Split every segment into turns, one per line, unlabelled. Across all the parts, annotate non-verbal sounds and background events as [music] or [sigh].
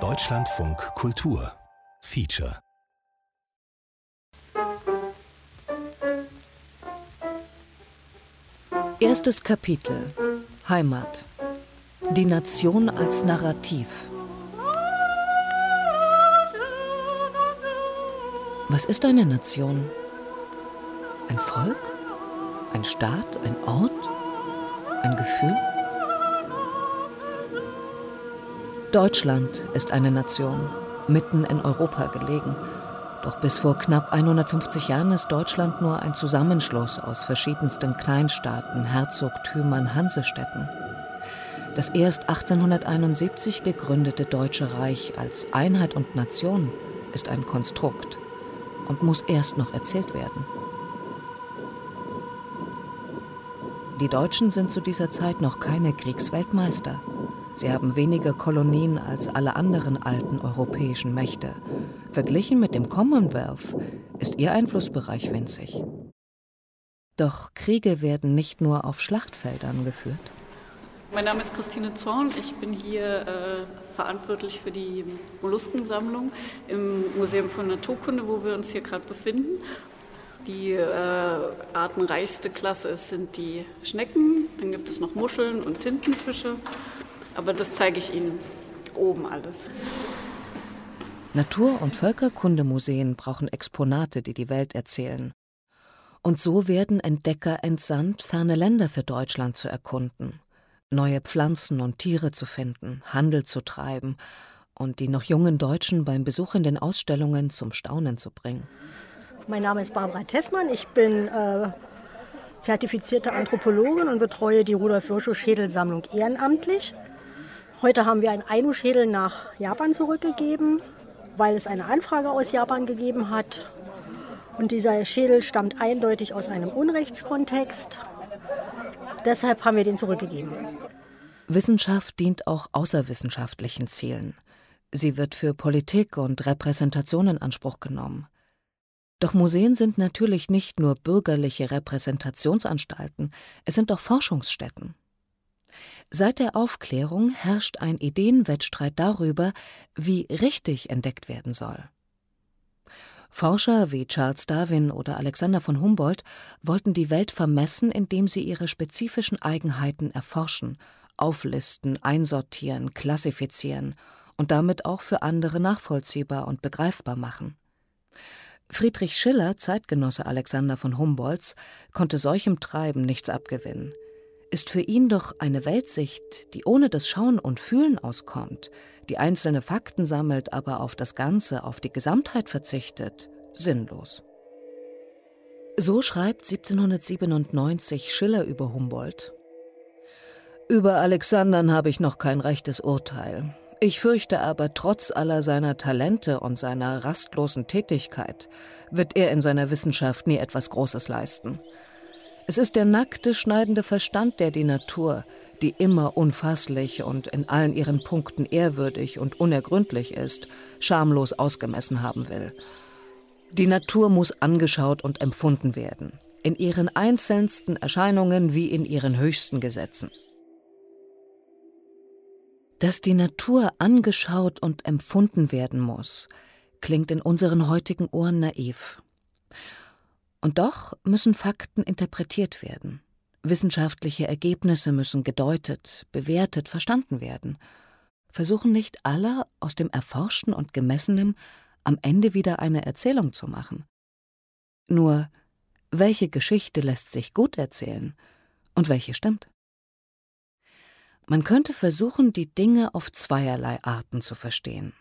Deutschlandfunk Kultur Feature
Erstes Kapitel Heimat Die Nation als Narrativ Was ist eine Nation? Ein Volk? Ein Staat? Ein Ort? Ein Gefühl? Deutschland ist eine Nation, mitten in Europa gelegen. Doch bis vor knapp 150 Jahren ist Deutschland nur ein Zusammenschluss aus verschiedensten Kleinstaaten, Herzogtümern, Hansestädten. Das erst 1871 gegründete Deutsche Reich als Einheit und Nation ist ein Konstrukt und muss erst noch erzählt werden. Die Deutschen sind zu dieser Zeit noch keine Kriegsweltmeister. Sie haben weniger Kolonien als alle anderen alten europäischen Mächte. Verglichen mit dem Commonwealth ist ihr Einflussbereich winzig. Doch Kriege werden nicht nur auf Schlachtfeldern geführt.
Mein Name ist Christine Zorn. Ich bin hier äh, verantwortlich für die Molluskensammlung im Museum für Naturkunde, wo wir uns hier gerade befinden. Die äh, artenreichste Klasse sind die Schnecken, dann gibt es noch Muscheln und Tintenfische aber das zeige ich Ihnen oben alles.
Natur- und Völkerkundemuseen brauchen Exponate, die die Welt erzählen. Und so werden Entdecker entsandt, ferne Länder für Deutschland zu erkunden, neue Pflanzen und Tiere zu finden, Handel zu treiben und die noch jungen Deutschen beim Besuch in den Ausstellungen zum Staunen zu bringen.
Mein Name ist Barbara Tessmann. Ich bin äh, zertifizierte Anthropologin und betreue die Rudolf Virchow Schädelsammlung ehrenamtlich. Heute haben wir einen Ainu-Schädel nach Japan zurückgegeben, weil es eine Anfrage aus Japan gegeben hat. Und dieser Schädel stammt eindeutig aus einem Unrechtskontext. Deshalb haben wir den zurückgegeben.
Wissenschaft dient auch außerwissenschaftlichen Zielen. Sie wird für Politik und Repräsentation in Anspruch genommen. Doch Museen sind natürlich nicht nur bürgerliche Repräsentationsanstalten, es sind auch Forschungsstätten. Seit der Aufklärung herrscht ein Ideenwettstreit darüber, wie richtig entdeckt werden soll. Forscher wie Charles Darwin oder Alexander von Humboldt wollten die Welt vermessen, indem sie ihre spezifischen Eigenheiten erforschen, auflisten, einsortieren, klassifizieren und damit auch für andere nachvollziehbar und begreifbar machen. Friedrich Schiller, Zeitgenosse Alexander von Humboldts, konnte solchem Treiben nichts abgewinnen ist für ihn doch eine Weltsicht, die ohne das Schauen und Fühlen auskommt, die einzelne Fakten sammelt, aber auf das Ganze, auf die Gesamtheit verzichtet, sinnlos. So schreibt 1797 Schiller über Humboldt. Über Alexandern habe ich noch kein rechtes Urteil. Ich fürchte aber, trotz aller seiner Talente und seiner rastlosen Tätigkeit wird er in seiner Wissenschaft nie etwas Großes leisten. Es ist der nackte, schneidende Verstand, der die Natur, die immer unfasslich und in allen ihren Punkten ehrwürdig und unergründlich ist, schamlos ausgemessen haben will. Die Natur muss angeschaut und empfunden werden, in ihren einzelnsten Erscheinungen wie in ihren höchsten Gesetzen. Dass die Natur angeschaut und empfunden werden muss, klingt in unseren heutigen Ohren naiv. Und doch müssen Fakten interpretiert werden. Wissenschaftliche Ergebnisse müssen gedeutet, bewertet, verstanden werden. Versuchen nicht alle aus dem Erforschten und Gemessenem am Ende wieder eine Erzählung zu machen. Nur, welche Geschichte lässt sich gut erzählen und welche stimmt? Man könnte versuchen, die Dinge auf zweierlei Arten zu verstehen,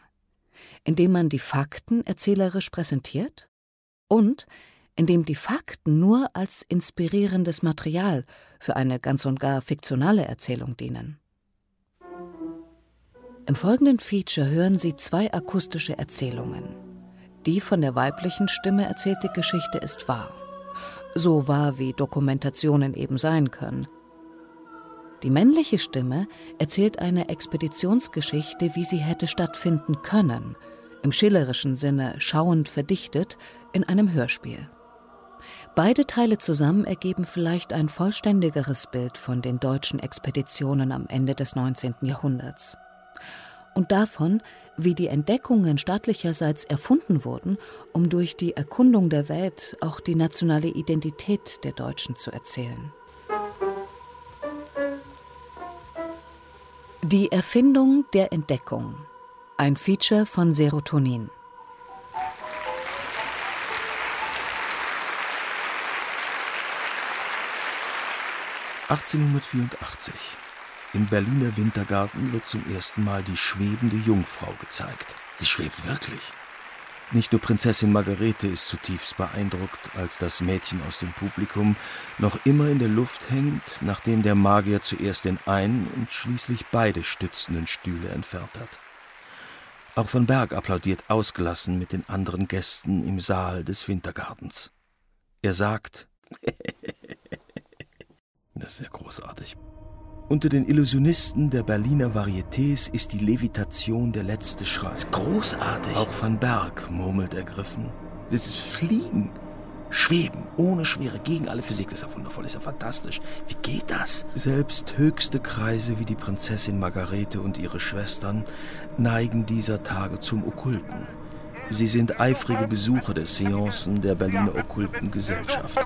indem man die Fakten erzählerisch präsentiert und in dem die Fakten nur als inspirierendes Material für eine ganz und gar fiktionale Erzählung dienen. Im folgenden Feature hören Sie zwei akustische Erzählungen. Die von der weiblichen Stimme erzählte Geschichte ist wahr. So wahr, wie Dokumentationen eben sein können. Die männliche Stimme erzählt eine Expeditionsgeschichte, wie sie hätte stattfinden können, im schillerischen Sinne schauend verdichtet, in einem Hörspiel. Beide Teile zusammen ergeben vielleicht ein vollständigeres Bild von den deutschen Expeditionen am Ende des 19. Jahrhunderts. Und davon, wie die Entdeckungen staatlicherseits erfunden wurden, um durch die Erkundung der Welt auch die nationale Identität der Deutschen zu erzählen. Die Erfindung der Entdeckung. Ein Feature von Serotonin.
(1884) Im Berliner Wintergarten wird zum ersten Mal die schwebende Jungfrau gezeigt. Sie schwebt wirklich. Nicht nur Prinzessin Margarete ist zutiefst beeindruckt, als das Mädchen aus dem Publikum noch immer in der Luft hängt, nachdem der Magier zuerst den einen und schließlich beide stützenden Stühle entfernt hat. Auch von Berg applaudiert ausgelassen mit den anderen Gästen im Saal des Wintergartens. Er sagt, [laughs] das ist sehr großartig. Unter den Illusionisten der Berliner Varietés ist die Levitation der letzte Schrei. Das ist großartig. Auch Van Berg murmelt ergriffen. Das ist Fliegen. Schweben, ohne Schwere, gegen alle Physik. Das ist ja wundervoll, das ist ja fantastisch. Wie geht das? Selbst höchste Kreise wie die Prinzessin Margarete und ihre Schwestern neigen dieser Tage zum Okkulten. Sie sind eifrige Besucher der Seancen der Berliner Okkulten Gesellschaft.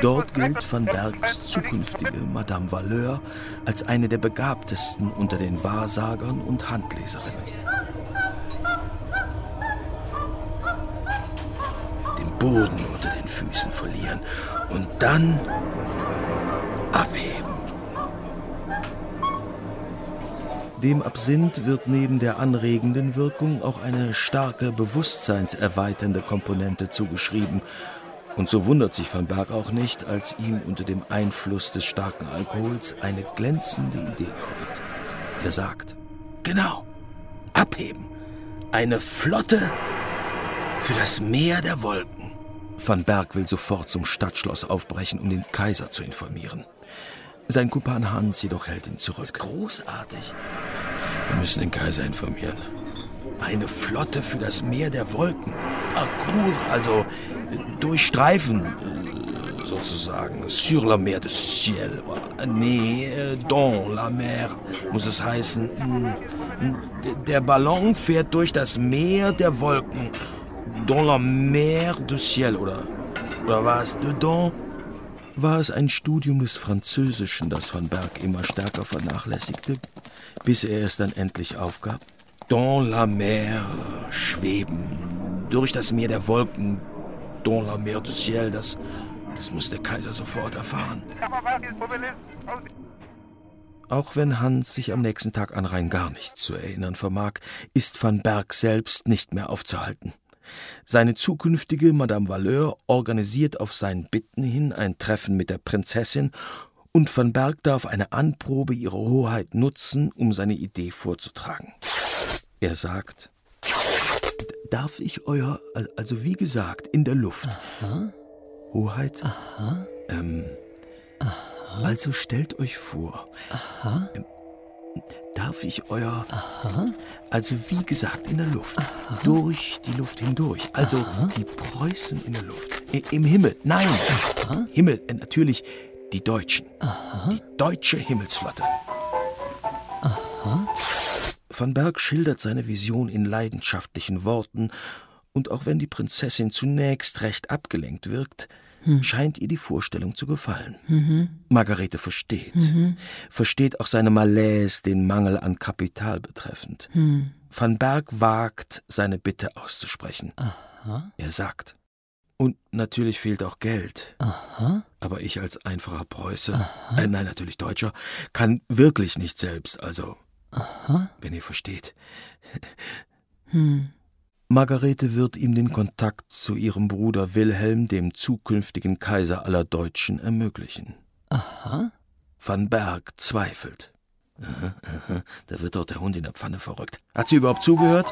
Dort gilt Van Bergs zukünftige Madame Valeur als eine der begabtesten unter den Wahrsagern und Handleserinnen. Den Boden unter den Füßen verlieren und dann abheben. Dem Absinth wird neben der anregenden Wirkung auch eine starke bewusstseinserweiternde Komponente zugeschrieben. Und so wundert sich Van Berg auch nicht, als ihm unter dem Einfluss des starken Alkohols eine glänzende Idee kommt. Er sagt, genau, abheben, eine Flotte für das Meer der Wolken. Van Berg will sofort zum Stadtschloss aufbrechen, um den Kaiser zu informieren. Sein Kumpan Hans jedoch hält ihn zurück. Das ist großartig. Wir müssen den Kaiser informieren. Eine Flotte für das Meer der Wolken. Parcours, also durchstreifen, äh, sozusagen. Sur la mer du ciel. Nee, äh, dans la mer muss es heißen. Hm, der Ballon fährt durch das Meer der Wolken. Dans la mer du ciel, oder, oder war es dedans? War es ein Studium des Französischen, das Van Berg immer stärker vernachlässigte, bis er es dann endlich aufgab. Dans la mer schweben, durch das Meer der Wolken, dans la mer du ciel, das, das muss der Kaiser sofort erfahren. Auch wenn Hans sich am nächsten Tag an rein gar nichts zu erinnern vermag, ist Van Berg selbst nicht mehr aufzuhalten. Seine zukünftige Madame Valeur organisiert auf sein Bitten hin ein Treffen mit der Prinzessin und van Berg darf eine Anprobe ihrer Hoheit nutzen, um seine Idee vorzutragen. Er sagt, darf ich euer, also wie gesagt, in der Luft. Aha. Hoheit? Aha. Ähm, Aha. Also stellt euch vor. Aha. Ähm, Darf ich euer. Aha. Also wie gesagt, in der Luft. Aha. Durch die Luft hindurch. Also Aha. die Preußen in der Luft. I Im Himmel. Nein. Himmel. Äh, natürlich die Deutschen. Die deutsche Himmelsflotte. Van Berg schildert seine Vision in leidenschaftlichen Worten, und auch wenn die Prinzessin zunächst recht abgelenkt wirkt, hm. scheint ihr die Vorstellung zu gefallen. Mhm. Margarete versteht. Mhm. Versteht auch seine Malaise, den Mangel an Kapital betreffend. Mhm. Van Berg wagt, seine Bitte auszusprechen. Aha. Er sagt, und natürlich fehlt auch Geld. Aha. Aber ich als einfacher Preuße, äh, nein, natürlich Deutscher, kann wirklich nicht selbst, also, Aha. wenn ihr versteht. Hm. Margarete wird ihm den Kontakt zu ihrem Bruder Wilhelm, dem zukünftigen Kaiser aller Deutschen, ermöglichen. Aha. Van Berg zweifelt. Aha, aha, da wird doch der Hund in der Pfanne verrückt. Hat sie überhaupt zugehört?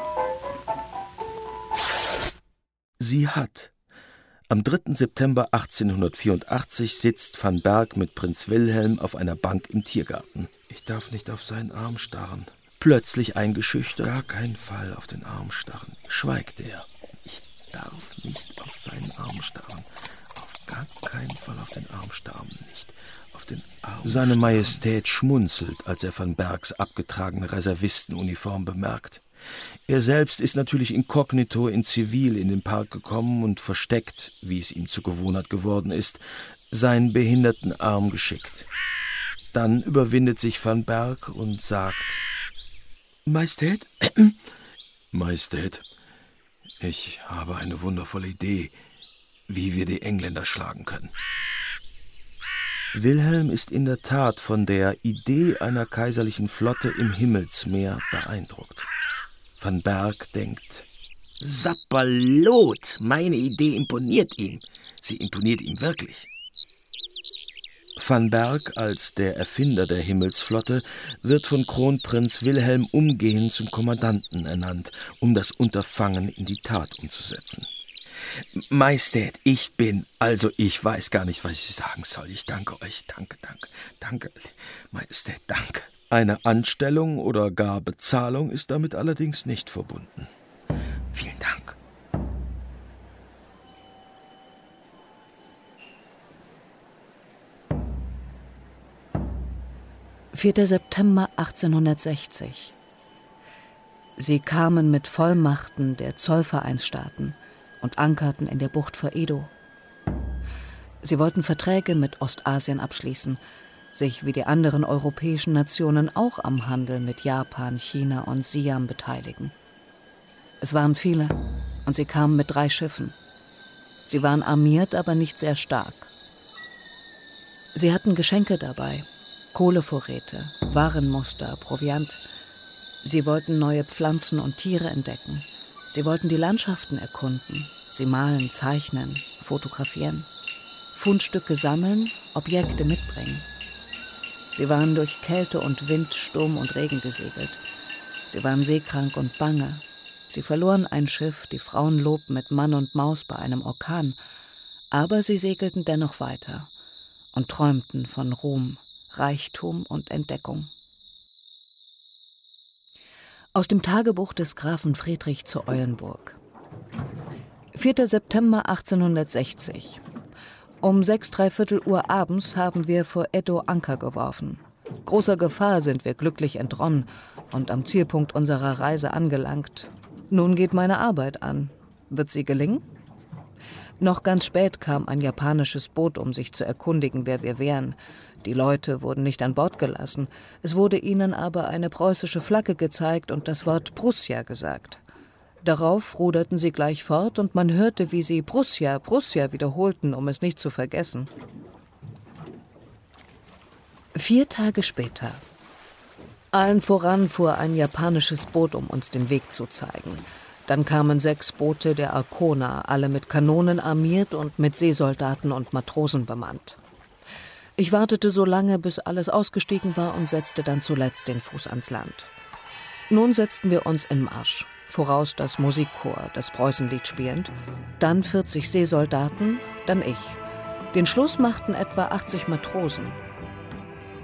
Sie hat. Am 3. September 1884 sitzt van Berg mit Prinz Wilhelm auf einer Bank im Tiergarten. Ich darf nicht auf seinen Arm starren plötzlich eingeschüchtert. Gar keinen Fall auf den Arm starren, schweigt er. Ich darf nicht auf seinen Arm starren. Auf gar keinen Fall auf den Arm starren, nicht auf den Arm. Seine Majestät schmunzelt, als er van Bergs abgetragene Reservistenuniform bemerkt. Er selbst ist natürlich inkognito in Zivil in den Park gekommen und versteckt, wie es ihm zur Gewohnheit geworden ist, seinen behinderten Arm geschickt. Dann überwindet sich van Berg und sagt: Majestät? [clears throat] Majestät, ich habe eine wundervolle Idee, wie wir die Engländer schlagen können. Wilhelm ist in der Tat von der Idee einer kaiserlichen Flotte im Himmelsmeer beeindruckt. Van Berg denkt,
Sapperlot, meine Idee imponiert ihm. Sie imponiert ihm wirklich.
Van Berg als der Erfinder der Himmelsflotte wird von Kronprinz Wilhelm umgehend zum Kommandanten ernannt, um das Unterfangen in die Tat umzusetzen. Majestät, ich bin, also ich weiß gar nicht, was ich sagen soll. Ich danke euch, danke, danke, danke, Majestät, danke. Eine Anstellung oder gar Bezahlung ist damit allerdings nicht verbunden. Vielen Dank.
4. September 1860. Sie kamen mit Vollmachten der Zollvereinsstaaten und ankerten in der Bucht vor Edo. Sie wollten Verträge mit Ostasien abschließen, sich wie die anderen europäischen Nationen auch am Handel mit Japan, China und Siam beteiligen. Es waren viele und sie kamen mit drei Schiffen. Sie waren armiert, aber nicht sehr stark. Sie hatten Geschenke dabei, Kohlevorräte, Warenmuster, Proviant. Sie wollten neue Pflanzen und Tiere entdecken. Sie wollten die Landschaften erkunden. Sie malen, zeichnen, fotografieren. Fundstücke sammeln, Objekte mitbringen. Sie waren durch Kälte und Wind, Sturm und Regen gesegelt. Sie waren seekrank und bange. Sie verloren ein Schiff, die Frauen lobten mit Mann und Maus bei einem Orkan. Aber sie segelten dennoch weiter und träumten von Ruhm, Reichtum und Entdeckung. Aus dem Tagebuch des Grafen Friedrich zu Eulenburg. 4. September 1860. Um sechs dreiviertel Uhr abends haben wir vor Edo Anker geworfen. Großer Gefahr sind wir glücklich entronnen und am Zielpunkt unserer Reise angelangt. Nun geht meine Arbeit an. Wird sie gelingen? Noch ganz spät kam ein japanisches Boot, um sich zu erkundigen, wer wir wären. Die Leute wurden nicht an Bord gelassen. Es wurde ihnen aber eine preußische Flagge gezeigt und das Wort Prussia gesagt. Darauf ruderten sie gleich fort und man hörte, wie sie Prussia, Prussia wiederholten, um es nicht zu vergessen. Vier Tage später. Allen voran fuhr ein japanisches Boot, um uns den Weg zu zeigen. Dann kamen sechs Boote der Arkona, alle mit Kanonen armiert und mit Seesoldaten und Matrosen bemannt. Ich wartete so lange, bis alles ausgestiegen war und setzte dann zuletzt den Fuß ans Land. Nun setzten wir uns in Marsch. Voraus das Musikchor, das Preußenlied spielend, dann 40 Seesoldaten, dann ich. Den Schluss machten etwa 80 Matrosen.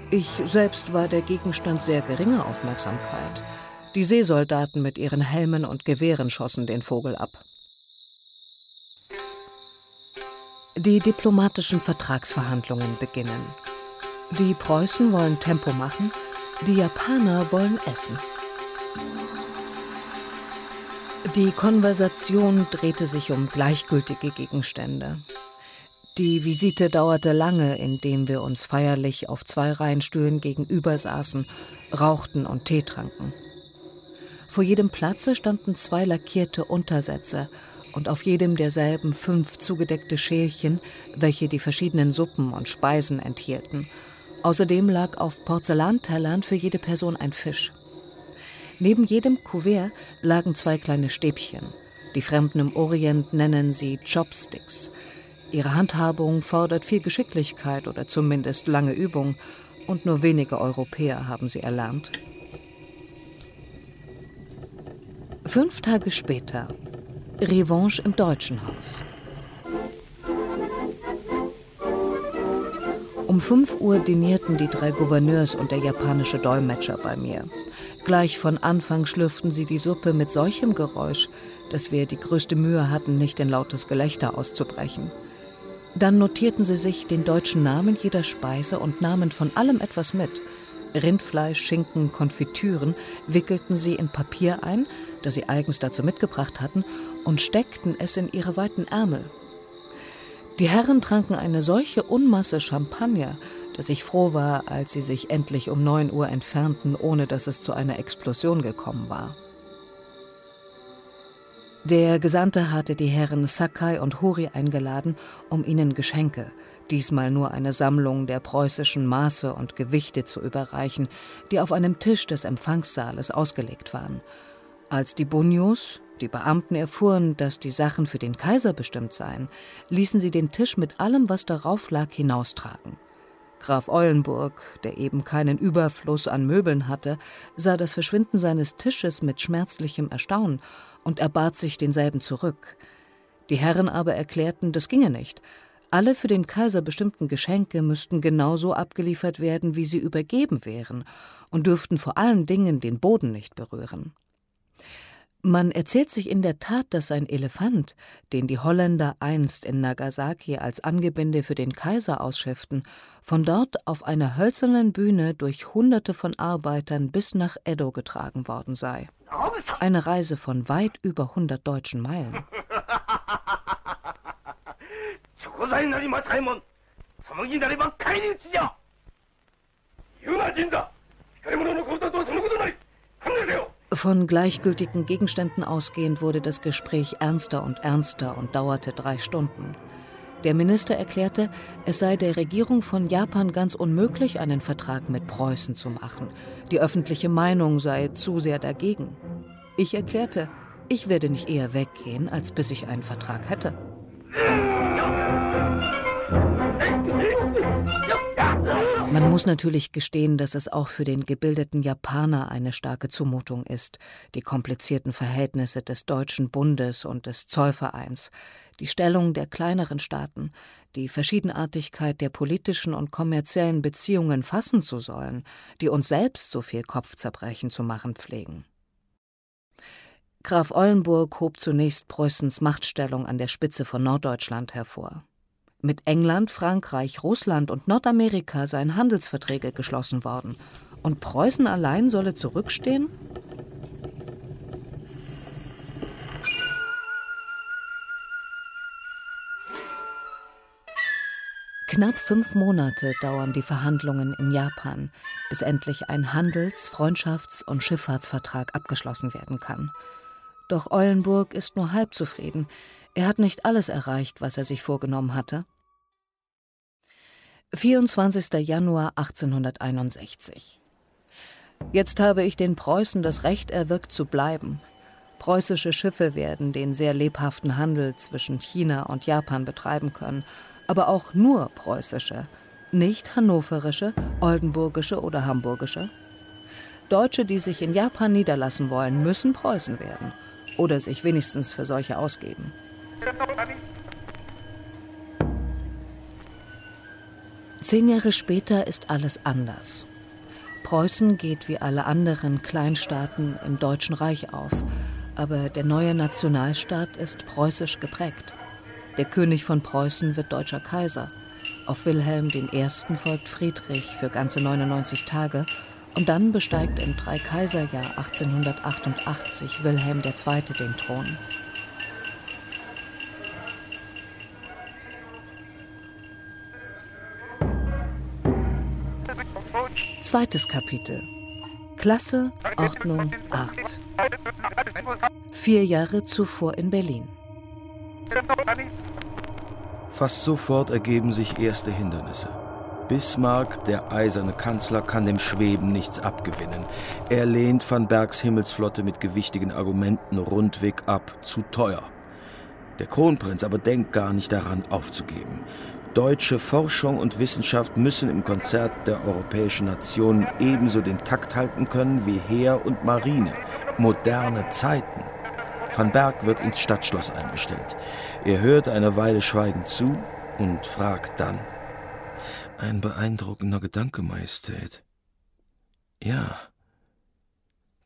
Ich selbst war der Gegenstand sehr geringer Aufmerksamkeit. Die Seesoldaten mit ihren Helmen und Gewehren schossen den Vogel ab. Die diplomatischen Vertragsverhandlungen beginnen. Die Preußen wollen Tempo machen, die Japaner wollen essen. Die Konversation drehte sich um gleichgültige Gegenstände. Die Visite dauerte lange, indem wir uns feierlich auf zwei Reihenstühlen gegenüber saßen, rauchten und Tee tranken. Vor jedem Platze standen zwei lackierte Untersätze und auf jedem derselben fünf zugedeckte Schälchen, welche die verschiedenen Suppen und Speisen enthielten. Außerdem lag auf Porzellantellern für jede Person ein Fisch. Neben jedem Kuvert lagen zwei kleine Stäbchen. Die Fremden im Orient nennen sie Chopsticks. Ihre Handhabung fordert viel Geschicklichkeit oder zumindest lange Übung, und nur wenige Europäer haben sie erlernt. Fünf Tage später Revanche im Deutschen Haus. Um 5 Uhr dinierten die drei Gouverneurs und der japanische Dolmetscher bei mir. Gleich von Anfang schlürften sie die Suppe mit solchem Geräusch, dass wir die größte Mühe hatten, nicht in lautes Gelächter auszubrechen. Dann notierten sie sich den deutschen Namen jeder Speise und nahmen von allem etwas mit. Rindfleisch, Schinken, Konfitüren wickelten sie in Papier ein, das sie eigens dazu mitgebracht hatten, und steckten es in ihre weiten Ärmel. Die Herren tranken eine solche Unmasse Champagner, dass ich froh war, als sie sich endlich um neun Uhr entfernten, ohne dass es zu einer Explosion gekommen war. Der Gesandte hatte die Herren Sakai und Hori eingeladen, um ihnen Geschenke, diesmal nur eine Sammlung der preußischen Maße und Gewichte zu überreichen, die auf einem Tisch des Empfangssaales ausgelegt waren. Als die Bunyos, die Beamten erfuhren, dass die Sachen für den Kaiser bestimmt seien, ließen sie den Tisch mit allem, was darauf lag, hinaustragen. Graf Eulenburg, der eben keinen Überfluss an Möbeln hatte, sah das Verschwinden seines Tisches mit schmerzlichem Erstaunen und erbat sich denselben zurück. Die Herren aber erklärten, das ginge nicht. Alle für den Kaiser bestimmten Geschenke müssten genauso abgeliefert werden, wie sie übergeben wären, und dürften vor allen Dingen den Boden nicht berühren. Man erzählt sich in der Tat, dass ein Elefant, den die Holländer einst in Nagasaki als Angebinde für den Kaiser ausschifften, von dort auf einer hölzernen Bühne durch Hunderte von Arbeitern bis nach Edo getragen worden sei. Eine Reise von weit über hundert deutschen Meilen. Von gleichgültigen Gegenständen ausgehend wurde das Gespräch ernster und ernster und dauerte drei Stunden. Der Minister erklärte, es sei der Regierung von Japan ganz unmöglich, einen Vertrag mit Preußen zu machen. Die öffentliche Meinung sei zu sehr dagegen. Ich erklärte, ich werde nicht eher weggehen, als bis ich einen Vertrag hätte. Man muss natürlich gestehen, dass es auch für den gebildeten Japaner eine starke Zumutung ist, die komplizierten Verhältnisse des Deutschen Bundes und des Zollvereins, die Stellung der kleineren Staaten, die Verschiedenartigkeit der politischen und kommerziellen Beziehungen fassen zu sollen, die uns selbst so viel Kopfzerbrechen zu machen pflegen. Graf Eulenburg hob zunächst Preußens Machtstellung an der Spitze von Norddeutschland hervor. Mit England, Frankreich, Russland und Nordamerika seien Handelsverträge geschlossen worden. Und Preußen allein solle zurückstehen? Knapp fünf Monate dauern die Verhandlungen in Japan, bis endlich ein Handels-, Freundschafts- und Schifffahrtsvertrag abgeschlossen werden kann. Doch Eulenburg ist nur halb zufrieden. Er hat nicht alles erreicht, was er sich vorgenommen hatte. 24. Januar 1861. Jetzt habe ich den Preußen das Recht erwirkt zu bleiben. Preußische Schiffe werden den sehr lebhaften Handel zwischen China und Japan betreiben können, aber auch nur preußische, nicht hannoverische, oldenburgische oder hamburgische. Deutsche, die sich in Japan niederlassen wollen, müssen Preußen werden oder sich wenigstens für solche ausgeben. Zehn Jahre später ist alles anders. Preußen geht wie alle anderen Kleinstaaten im Deutschen Reich auf, aber der neue Nationalstaat ist preußisch geprägt. Der König von Preußen wird deutscher Kaiser. Auf Wilhelm I. folgt Friedrich für ganze 99 Tage und dann besteigt im Dreikaiserjahr 1888 Wilhelm II. den Thron. Zweites Kapitel. Klasse, Ordnung, Art. Vier Jahre zuvor in Berlin.
Fast sofort ergeben sich erste Hindernisse. Bismarck, der eiserne Kanzler, kann dem Schweben nichts abgewinnen. Er lehnt van Bergs Himmelsflotte mit gewichtigen Argumenten rundweg ab, zu teuer. Der Kronprinz aber denkt gar nicht daran aufzugeben. Deutsche Forschung und Wissenschaft müssen im Konzert der europäischen Nationen ebenso den Takt halten können wie Heer und Marine. Moderne Zeiten. Van Berg wird ins Stadtschloss einbestellt. Er hört eine Weile schweigend zu und fragt dann: Ein beeindruckender Gedanke, Majestät. Ja,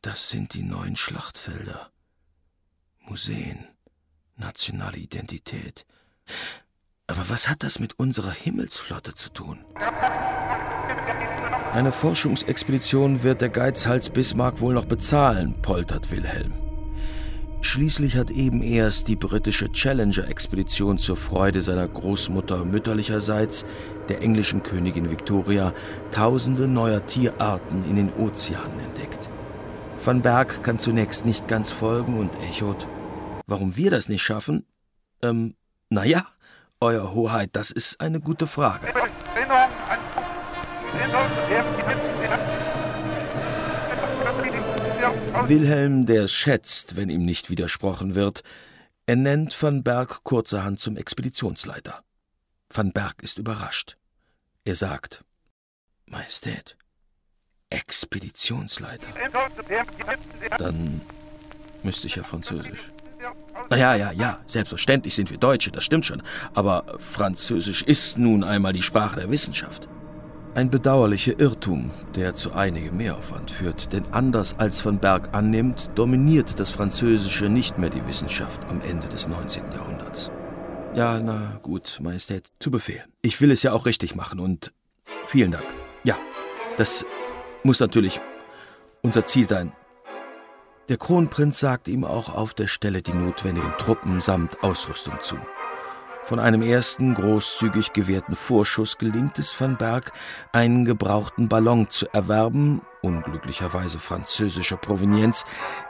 das sind die neuen Schlachtfelder. Museen, nationale Identität. Aber was hat das mit unserer Himmelsflotte zu tun? Eine Forschungsexpedition wird der Geizhals Bismarck wohl noch bezahlen, poltert Wilhelm. Schließlich hat eben erst die britische Challenger-Expedition zur Freude seiner Großmutter mütterlicherseits, der englischen Königin Victoria, tausende neuer Tierarten in den Ozeanen entdeckt. Van Berg kann zunächst nicht ganz folgen und echot, warum wir das nicht schaffen? Ähm, naja, Euer Hoheit, das ist eine gute Frage. Wilhelm, der schätzt, wenn ihm nicht widersprochen wird, ernennt van Berg kurzerhand zum Expeditionsleiter. Van Berg ist überrascht. Er sagt: Majestät, Expeditionsleiter. Dann müsste ich ja Französisch. Ja, ja, ja, selbstverständlich sind wir Deutsche, das stimmt schon. Aber Französisch ist nun einmal die Sprache der Wissenschaft. Ein bedauerlicher Irrtum, der zu einigem Mehraufwand führt, denn anders als von Berg annimmt, dominiert das Französische nicht mehr die Wissenschaft am Ende des 19. Jahrhunderts. Ja, na gut, Majestät, zu Befehl. Ich will es ja auch richtig machen und vielen Dank. Ja, das muss natürlich unser Ziel sein. Der Kronprinz sagt ihm auch auf der Stelle die notwendigen Truppen samt Ausrüstung zu. Von einem ersten großzügig gewährten Vorschuss gelingt es Van Berg, einen gebrauchten Ballon zu erwerben, unglücklicherweise französischer Provenienz,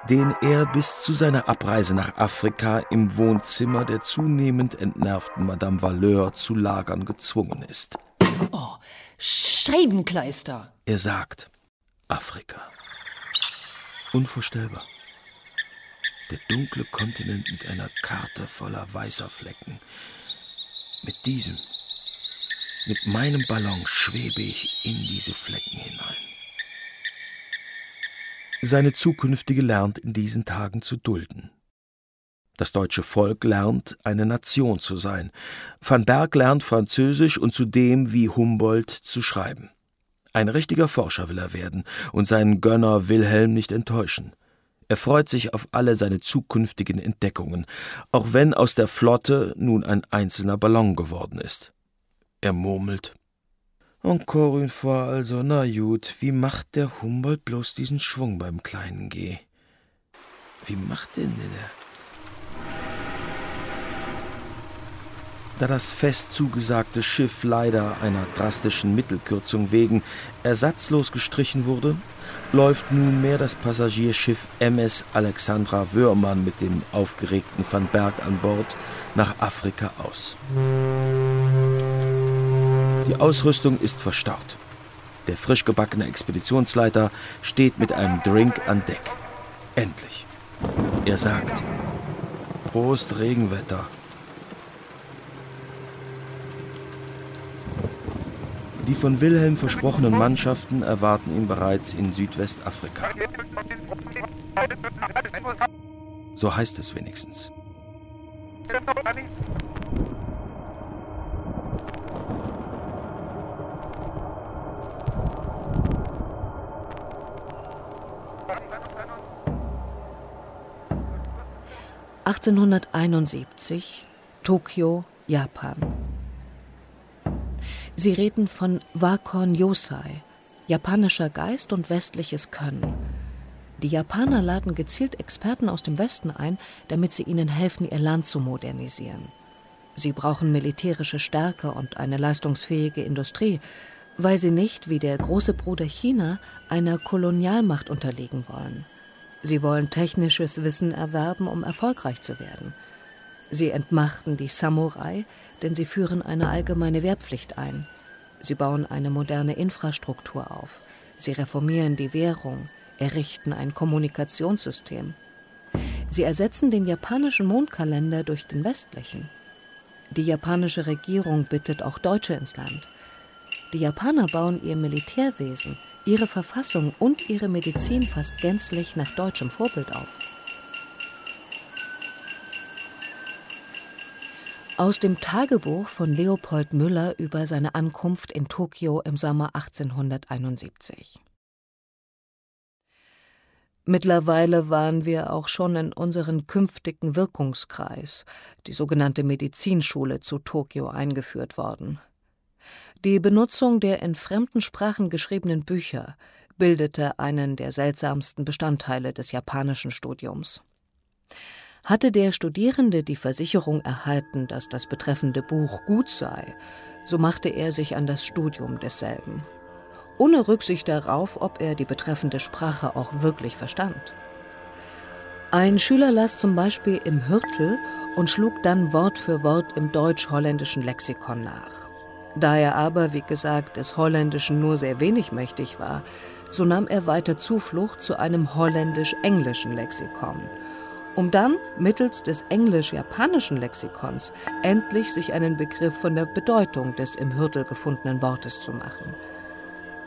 den er bis zu seiner Abreise nach Afrika im Wohnzimmer der zunehmend entnervten Madame Valeur zu lagern gezwungen ist.
Oh, Scheibenkleister!
Er sagt Afrika. Unvorstellbar. Der dunkle Kontinent mit einer Karte voller weißer Flecken, mit diesem, mit meinem Ballon schwebe ich in diese Flecken hinein. Seine zukünftige lernt in diesen Tagen zu dulden. Das deutsche Volk lernt, eine Nation zu sein. Van Berg lernt Französisch und zudem wie Humboldt zu schreiben. Ein richtiger Forscher will er werden und seinen Gönner Wilhelm nicht enttäuschen. Er freut sich auf alle seine zukünftigen Entdeckungen, auch wenn aus der Flotte nun ein einzelner Ballon geworden ist. Er murmelt. Encore une fois, also, na gut, wie macht der Humboldt bloß diesen Schwung beim kleinen G? Wie macht denn der? Da das fest zugesagte Schiff leider einer drastischen Mittelkürzung wegen ersatzlos gestrichen wurde, läuft nunmehr das Passagierschiff MS Alexandra Wörmann mit dem aufgeregten Van Berg an Bord nach Afrika aus. Die Ausrüstung ist verstaut. Der frisch gebackene Expeditionsleiter steht mit einem Drink an Deck. Endlich. Er sagt: Prost Regenwetter. Die von Wilhelm versprochenen Mannschaften erwarten ihn bereits in Südwestafrika. So heißt es wenigstens.
(1871) Tokio, Japan Sie reden von Wakon Yosai, japanischer Geist und westliches Können. Die Japaner laden gezielt Experten aus dem Westen ein, damit sie ihnen helfen, ihr Land zu modernisieren. Sie brauchen militärische Stärke und eine leistungsfähige Industrie, weil sie nicht, wie der große Bruder China, einer Kolonialmacht unterliegen wollen. Sie wollen technisches Wissen erwerben, um erfolgreich zu werden. Sie entmachten die Samurai, denn sie führen eine allgemeine Wehrpflicht ein. Sie bauen eine moderne Infrastruktur auf. Sie reformieren die Währung, errichten ein Kommunikationssystem. Sie ersetzen den japanischen Mondkalender durch den westlichen. Die japanische Regierung bittet auch Deutsche ins Land. Die Japaner bauen ihr Militärwesen, ihre Verfassung und ihre Medizin fast gänzlich nach deutschem Vorbild auf. Aus dem Tagebuch von Leopold Müller über seine Ankunft in Tokio im Sommer 1871. Mittlerweile waren wir auch schon in unseren künftigen Wirkungskreis, die sogenannte Medizinschule zu Tokio, eingeführt worden. Die Benutzung der in fremden Sprachen geschriebenen Bücher bildete einen der seltsamsten Bestandteile des japanischen Studiums. Hatte der Studierende die Versicherung erhalten, dass das betreffende Buch gut sei, so machte er sich an das Studium desselben ohne Rücksicht darauf, ob er die betreffende Sprache auch wirklich verstand. Ein Schüler las zum Beispiel im Hürtel und schlug dann Wort für Wort im deutsch-holländischen Lexikon nach. Da er aber, wie gesagt, des Holländischen nur sehr wenig mächtig war, so nahm er weiter Zuflucht zu einem holländisch-englischen Lexikon, um dann mittels des englisch-japanischen Lexikons endlich sich einen Begriff von der Bedeutung des im Hürtel gefundenen Wortes zu machen –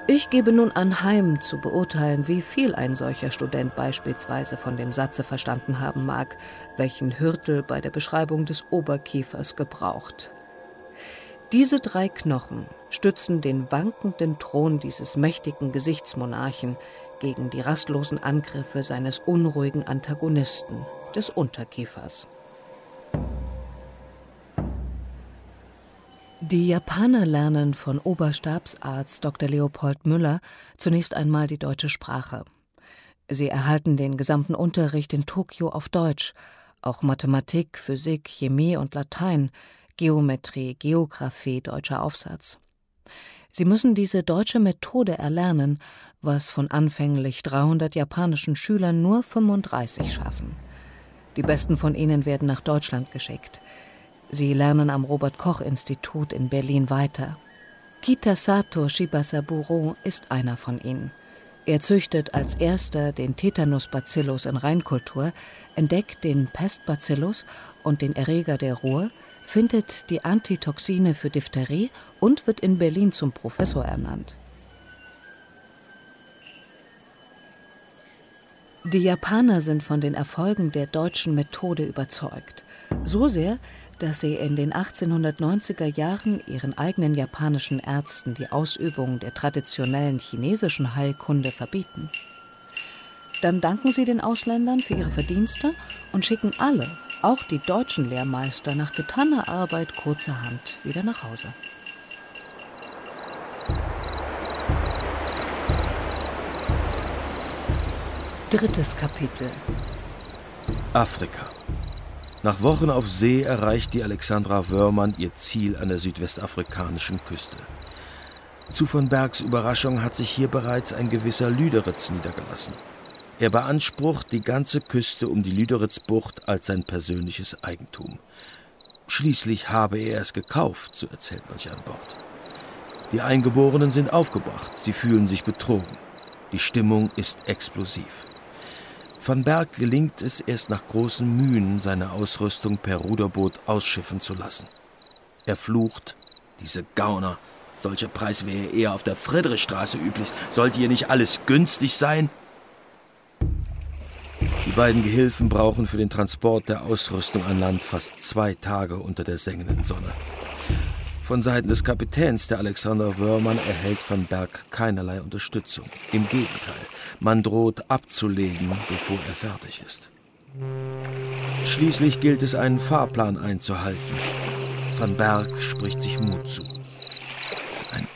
ich gebe nun anheim zu beurteilen, wie viel ein solcher Student beispielsweise von dem Satze verstanden haben mag, welchen Hürtel bei der Beschreibung des Oberkiefers gebraucht. Diese drei Knochen stützen den wankenden Thron dieses mächtigen Gesichtsmonarchen gegen die rastlosen Angriffe seines unruhigen Antagonisten, des Unterkiefers. Die Japaner lernen von Oberstabsarzt Dr. Leopold Müller zunächst einmal die deutsche Sprache. Sie erhalten den gesamten Unterricht in Tokio auf Deutsch, auch Mathematik, Physik, Chemie und Latein, Geometrie, Geographie, deutscher Aufsatz. Sie müssen diese deutsche Methode erlernen, was von anfänglich 300 japanischen Schülern nur 35 schaffen. Die besten von ihnen werden nach Deutschland geschickt. Sie lernen am Robert-Koch-Institut in Berlin weiter. Kitasato Shibasaburo ist einer von ihnen. Er züchtet als erster den Tetanusbacillus in Reinkultur, entdeckt den Pestbacillus und den Erreger der Ruhr, findet die Antitoxine für Diphtherie und wird in Berlin zum Professor ernannt. Die Japaner sind von den Erfolgen der deutschen Methode überzeugt. So sehr, dass sie in den 1890er Jahren ihren eigenen japanischen Ärzten die Ausübung der traditionellen chinesischen Heilkunde verbieten. Dann danken sie den Ausländern für ihre Verdienste und schicken alle, auch die deutschen Lehrmeister, nach getaner Arbeit kurzerhand wieder nach Hause. Drittes Kapitel
Afrika nach Wochen auf See erreicht die Alexandra Wörmann ihr Ziel an der südwestafrikanischen Küste. Zu von Bergs Überraschung hat sich hier bereits ein gewisser Lüderitz niedergelassen. Er beansprucht die ganze Küste um die Lüderitzbucht als sein persönliches Eigentum. Schließlich habe er es gekauft, so erzählt man sich an Bord. Die Eingeborenen sind aufgebracht, sie fühlen sich betrogen. Die Stimmung ist explosiv. Van Berg gelingt es erst nach großen Mühen, seine Ausrüstung per Ruderboot ausschiffen zu lassen. Er flucht, diese Gauner, solcher Preis wäre eher auf der Friedrichstraße üblich. Sollte hier nicht alles günstig sein? Die beiden Gehilfen brauchen für den Transport der Ausrüstung an Land fast zwei Tage unter der sengenden Sonne. Von Seiten des Kapitäns, der Alexander Wörmann, erhält van Berg keinerlei Unterstützung. Im Gegenteil, man droht abzulegen, bevor er fertig ist. Schließlich gilt es, einen Fahrplan einzuhalten. Van Berg spricht sich Mut zu. Das ist ein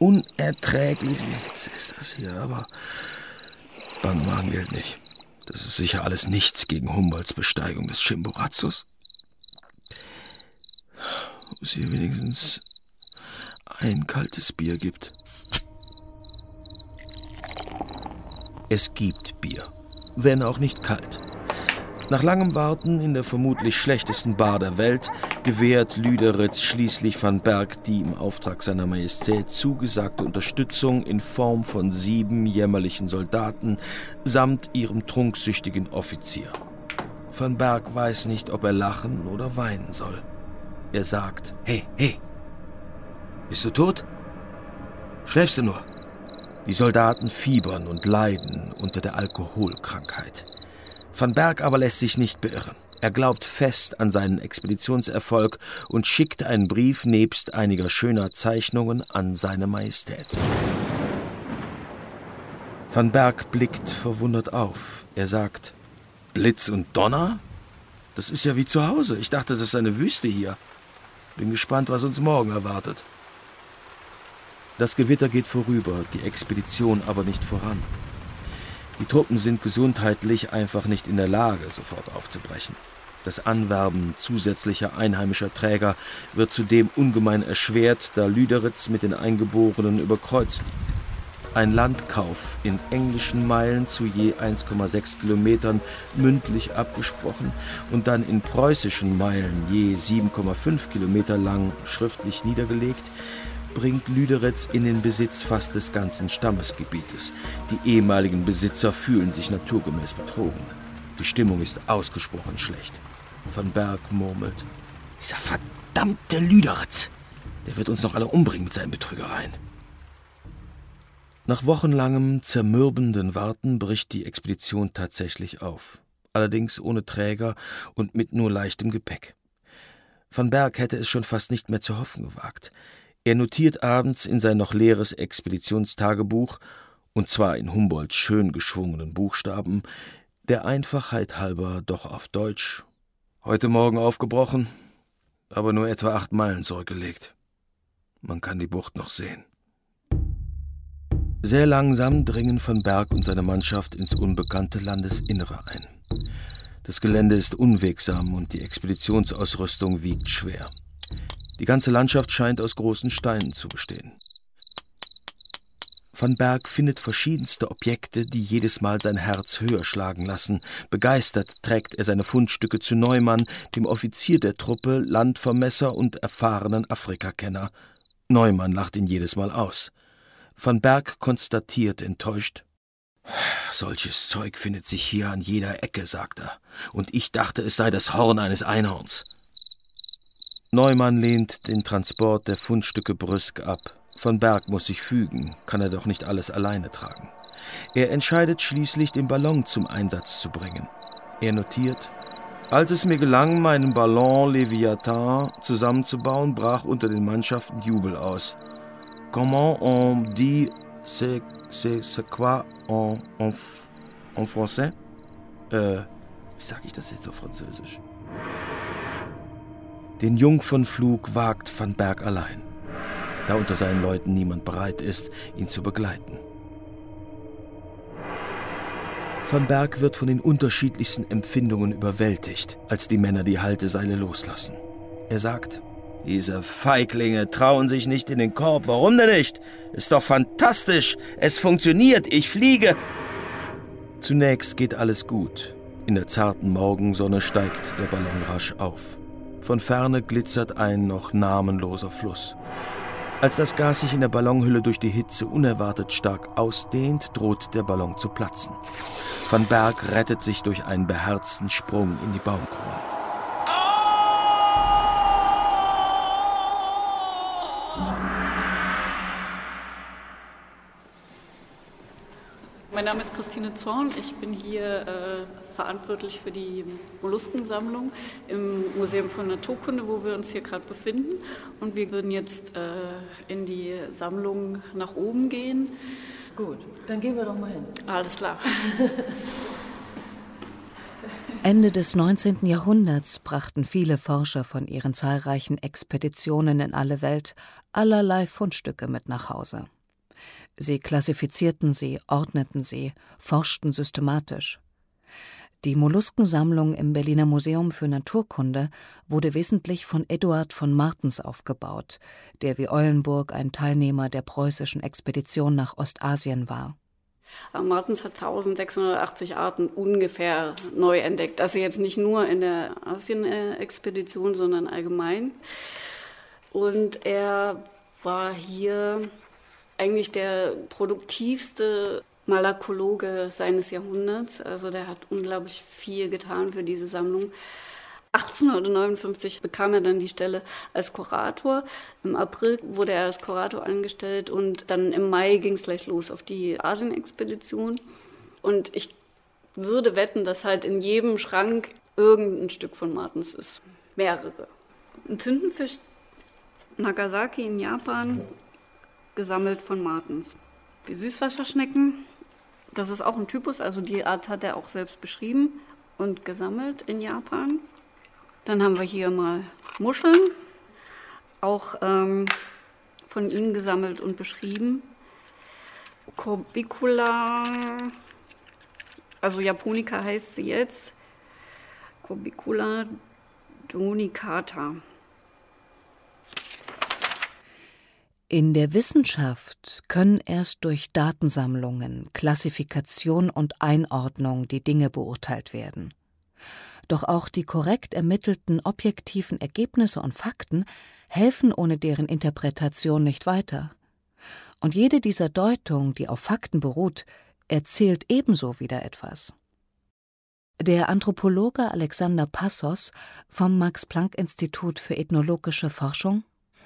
unerträglich Hitze ist das hier, aber Bangmagen gilt nicht. Das ist sicher alles nichts gegen Humboldts Besteigung des Chimborazus wo es hier wenigstens ein kaltes Bier gibt. Es gibt Bier, wenn auch nicht kalt. Nach langem Warten in der vermutlich schlechtesten Bar der Welt gewährt Lüderitz schließlich van Berg die im Auftrag seiner Majestät zugesagte Unterstützung in Form von sieben jämmerlichen Soldaten samt ihrem trunksüchtigen Offizier. Van Berg weiß nicht, ob er lachen oder weinen soll. Er sagt, hey, hey, bist du tot? Schläfst du nur? Die Soldaten fiebern und leiden unter der Alkoholkrankheit. Van Berg aber lässt sich nicht beirren. Er glaubt fest an seinen Expeditionserfolg und schickt einen Brief nebst einiger schöner Zeichnungen an seine Majestät. Van Berg blickt verwundert auf. Er sagt, Blitz und Donner? Das ist ja wie zu Hause. Ich dachte, das ist eine Wüste hier. Bin gespannt, was uns morgen erwartet. Das Gewitter geht vorüber, die Expedition aber nicht voran. Die Truppen sind gesundheitlich einfach nicht in der Lage, sofort aufzubrechen. Das Anwerben zusätzlicher einheimischer Träger wird zudem ungemein erschwert, da Lüderitz mit den Eingeborenen über Kreuz liegt. Ein Landkauf in englischen Meilen zu je 1,6 Kilometern mündlich abgesprochen und dann in preußischen Meilen je 7,5 Kilometer lang schriftlich niedergelegt, bringt Lüderitz in den Besitz fast des ganzen Stammesgebietes. Die ehemaligen Besitzer fühlen sich naturgemäß betrogen. Die Stimmung ist ausgesprochen schlecht. Van Berg murmelt.
Dieser verdammte Lüderitz! Der wird uns noch alle umbringen mit seinen Betrügereien.
Nach wochenlangem zermürbenden Warten bricht die Expedition tatsächlich auf, allerdings ohne Träger und mit nur leichtem Gepäck. Van Berg hätte es schon fast nicht mehr zu hoffen gewagt. Er notiert abends in sein noch leeres Expeditionstagebuch, und zwar in Humboldts schön geschwungenen Buchstaben, der Einfachheit halber doch auf Deutsch. Heute Morgen aufgebrochen, aber nur etwa acht Meilen zurückgelegt. Man kann die Bucht noch sehen. Sehr langsam dringen Van Berg und seine Mannschaft ins unbekannte Landesinnere ein. Das Gelände ist unwegsam und die Expeditionsausrüstung wiegt schwer. Die ganze Landschaft scheint aus großen Steinen zu bestehen. Van Berg findet verschiedenste Objekte, die jedes Mal sein Herz höher schlagen lassen. Begeistert trägt er seine Fundstücke zu Neumann, dem Offizier der Truppe, Landvermesser und erfahrenen Afrikakenner. Neumann lacht ihn jedes Mal aus. Van Berg konstatiert enttäuscht. Solches Zeug findet sich hier an jeder Ecke, sagt er. Und ich dachte, es sei das Horn eines Einhorns. Neumann lehnt den Transport der Fundstücke brüsk ab. Van Berg muss sich fügen, kann er doch nicht alles alleine tragen. Er entscheidet schließlich, den Ballon zum Einsatz zu bringen. Er notiert, als es mir gelang, meinen Ballon Leviathan zusammenzubauen, brach unter den Mannschaften Jubel aus. Comment on dit c'est, c'est, quoi en, en, en français? Äh, wie sage ich das jetzt auf Französisch? Den Jungfernflug wagt Van Berg allein, da unter seinen Leuten niemand bereit ist, ihn zu begleiten. Van Berg wird von den unterschiedlichsten Empfindungen überwältigt, als die Männer die Halteseile loslassen. Er sagt, diese Feiglinge trauen sich nicht in den Korb. Warum denn nicht? Ist doch fantastisch. Es funktioniert. Ich fliege. Zunächst geht alles gut. In der zarten Morgensonne steigt der Ballon rasch auf. Von ferne glitzert ein noch namenloser Fluss. Als das Gas sich in der Ballonhülle durch die Hitze unerwartet stark ausdehnt, droht der Ballon zu platzen. Van Berg rettet sich durch einen beherzten Sprung in die Baumkrone.
Mein Name ist Christine Zorn. Ich bin hier äh, verantwortlich für die Molluskensammlung im Museum für Naturkunde, wo wir uns hier gerade befinden. Und wir würden jetzt äh, in die Sammlung nach oben gehen.
Gut, dann gehen wir doch mal hin.
Alles klar. [laughs]
Ende des 19. Jahrhunderts brachten viele Forscher von ihren zahlreichen Expeditionen in alle Welt allerlei Fundstücke mit nach Hause. Sie klassifizierten sie, ordneten sie, forschten systematisch. Die Molluskensammlung im Berliner Museum für Naturkunde wurde wesentlich von Eduard von Martens aufgebaut, der wie Eulenburg ein Teilnehmer der preußischen Expedition nach Ostasien war.
Martens hat 1680 Arten ungefähr neu entdeckt. Also jetzt nicht nur in der Asien-Expedition, sondern allgemein. Und er war hier eigentlich der produktivste Malakologe seines Jahrhunderts. Also der hat unglaublich viel getan für diese Sammlung. 1859 bekam er dann die Stelle als Kurator. Im April wurde er als Kurator angestellt und dann im Mai ging es gleich los auf die Asien-Expedition. Und ich würde wetten, dass halt in jedem Schrank irgendein Stück von Martens ist. Mehrere. Ein Tintenfisch Nagasaki in Japan gesammelt von Martens. Die Süßwasserschnecken Das ist auch ein Typus, also die Art hat er auch selbst beschrieben und gesammelt in Japan. Dann haben wir hier mal Muscheln, auch ähm, von ihm gesammelt und beschrieben. Corbicula, also Japonica heißt sie jetzt, Corbicula donicata.
In der Wissenschaft können erst durch Datensammlungen, Klassifikation und Einordnung die Dinge beurteilt werden. Doch auch die korrekt ermittelten objektiven Ergebnisse und Fakten helfen ohne deren Interpretation nicht weiter. Und jede dieser Deutungen, die auf Fakten beruht, erzählt ebenso wieder etwas. Der Anthropologe Alexander Passos vom Max-Planck-Institut für ethnologische Forschung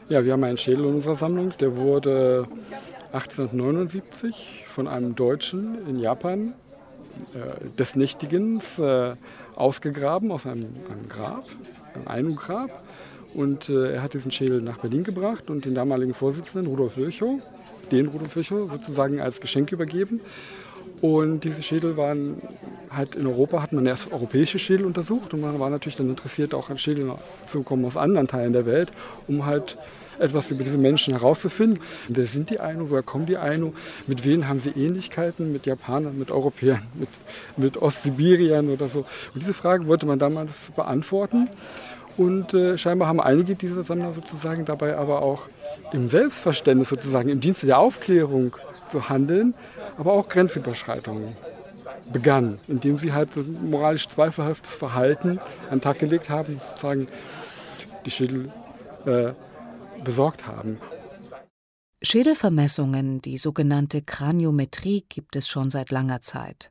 ja, wir haben einen Schädel in unserer Sammlung. Der wurde 1879 von einem Deutschen in Japan äh, des Nächtigens äh, ausgegraben aus einem, einem Grab, einem Ainu-Grab. Und äh, er hat diesen Schädel nach Berlin gebracht und den damaligen Vorsitzenden Rudolf Virchow, den Rudolf Virchow, sozusagen als Geschenk übergeben. Und diese Schädel waren halt in Europa, hat man erst europäische Schädel untersucht und man war natürlich dann interessiert, auch an Schädeln zu kommen aus anderen Teilen der Welt, um halt etwas über diese Menschen herauszufinden. Wer sind die Ainu, woher kommen die Ainu, mit wem haben sie Ähnlichkeiten, mit Japanern, mit Europäern, mit, mit Ostsibiriern oder so. Und diese Frage wollte man damals beantworten. Und äh, scheinbar haben einige dieser Sammler sozusagen dabei aber auch im Selbstverständnis sozusagen, im Dienste der Aufklärung zu handeln, aber auch Grenzüberschreitungen begann, indem sie halt so moralisch zweifelhaftes Verhalten an den Tag gelegt haben, sozusagen die Schädel äh, besorgt haben.
Schädelvermessungen, die sogenannte Kraniometrie, gibt es schon seit langer Zeit.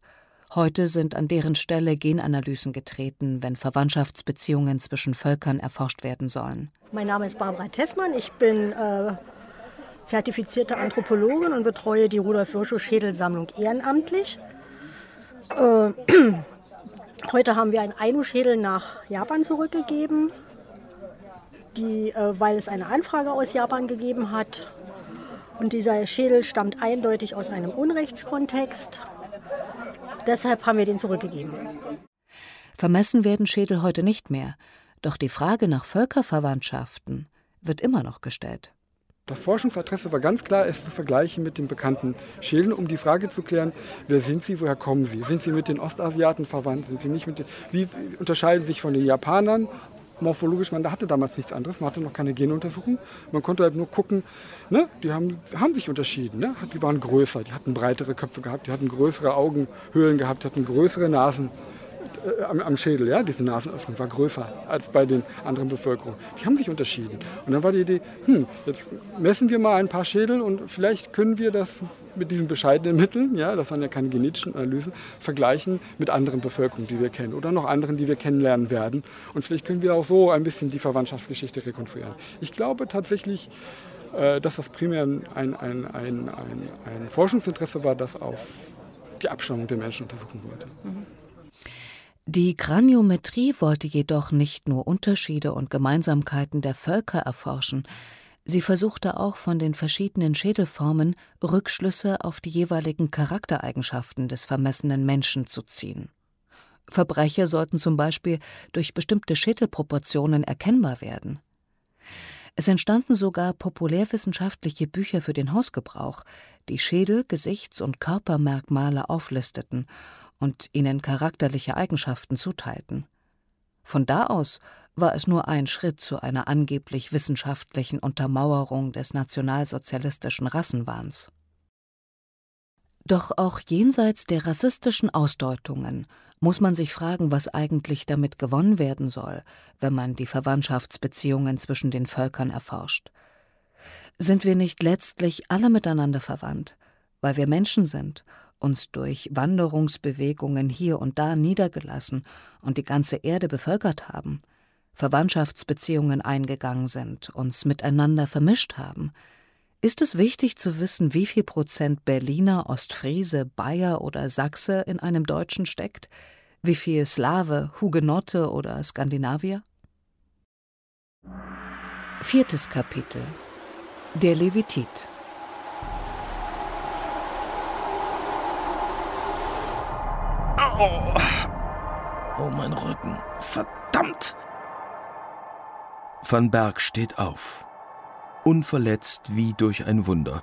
Heute sind an deren Stelle Genanalysen getreten, wenn Verwandtschaftsbeziehungen zwischen Völkern erforscht werden sollen.
Mein Name ist Barbara Tessmann. Ich bin äh, zertifizierte Anthropologin und betreue die Rudolf Virchow Schädelsammlung ehrenamtlich. Äh, [clears throat] heute haben wir einen Ainu-Schädel nach Japan zurückgegeben die, äh, weil es eine Anfrage aus Japan gegeben hat. Und dieser Schädel stammt eindeutig aus einem Unrechtskontext. Deshalb haben wir den zurückgegeben.
Vermessen werden Schädel heute nicht mehr. Doch die Frage nach Völkerverwandtschaften wird immer noch gestellt.
Das Forschungsadresse war ganz klar, es zu vergleichen mit den bekannten Schädeln, um die Frage zu klären, wer sind sie, woher kommen sie? Sind sie mit den Ostasiaten verwandt? Sind sie nicht mit den, wie unterscheiden sie sich von den Japanern morphologisch, man hatte damals nichts anderes, man hatte noch keine Genuntersuchung. Man konnte halt nur gucken, ne, die haben, haben sich unterschieden. Ne? Die waren größer, die hatten breitere Köpfe gehabt, die hatten größere Augenhöhlen gehabt, die hatten größere Nasen äh, am, am, Schädel. Ja? Diese Nasenöffnung war größer als bei den anderen Bevölkerungen. Die haben sich unterschieden. Und dann war die Idee, hm, jetzt messen wir mal ein paar Schädel und vielleicht können wir das mit diesen bescheidenen Mitteln, ja, das waren ja keine genetischen Analysen, vergleichen mit anderen Bevölkerungen, die wir kennen oder noch anderen, die wir kennenlernen werden. Und vielleicht können wir auch so ein bisschen die Verwandtschaftsgeschichte rekonstruieren. Ich glaube tatsächlich, äh, dass das primär ein, ein, ein, ein, ein Forschungsinteresse war, das auf die Abstammung der Menschen untersuchen wollte. Mhm.
Die Kraniometrie wollte jedoch nicht nur Unterschiede und Gemeinsamkeiten der Völker erforschen, sie versuchte auch von den verschiedenen Schädelformen Rückschlüsse auf die jeweiligen Charaktereigenschaften des vermessenen Menschen zu ziehen. Verbrecher sollten zum Beispiel durch bestimmte Schädelproportionen erkennbar werden. Es entstanden sogar populärwissenschaftliche Bücher für den Hausgebrauch, die Schädel-, Gesichts- und Körpermerkmale auflisteten und ihnen charakterliche Eigenschaften zuteilten. Von da aus war es nur ein Schritt zu einer angeblich wissenschaftlichen Untermauerung des nationalsozialistischen Rassenwahns. Doch auch jenseits der rassistischen Ausdeutungen muss man sich fragen, was eigentlich damit gewonnen werden soll, wenn man die Verwandtschaftsbeziehungen zwischen den Völkern erforscht. Sind wir nicht letztlich alle miteinander verwandt, weil wir Menschen sind uns durch Wanderungsbewegungen hier und da niedergelassen und die ganze Erde bevölkert haben, Verwandtschaftsbeziehungen eingegangen sind, uns miteinander vermischt haben, ist es wichtig zu wissen, wie viel Prozent Berliner, Ostfriese, Bayer oder Sachse in einem Deutschen steckt, wie viel Slave, Hugenotte oder Skandinavier? Viertes Kapitel Der Levitit
Oh, oh mein Rücken. Verdammt! Van Berg steht auf. Unverletzt wie durch ein Wunder.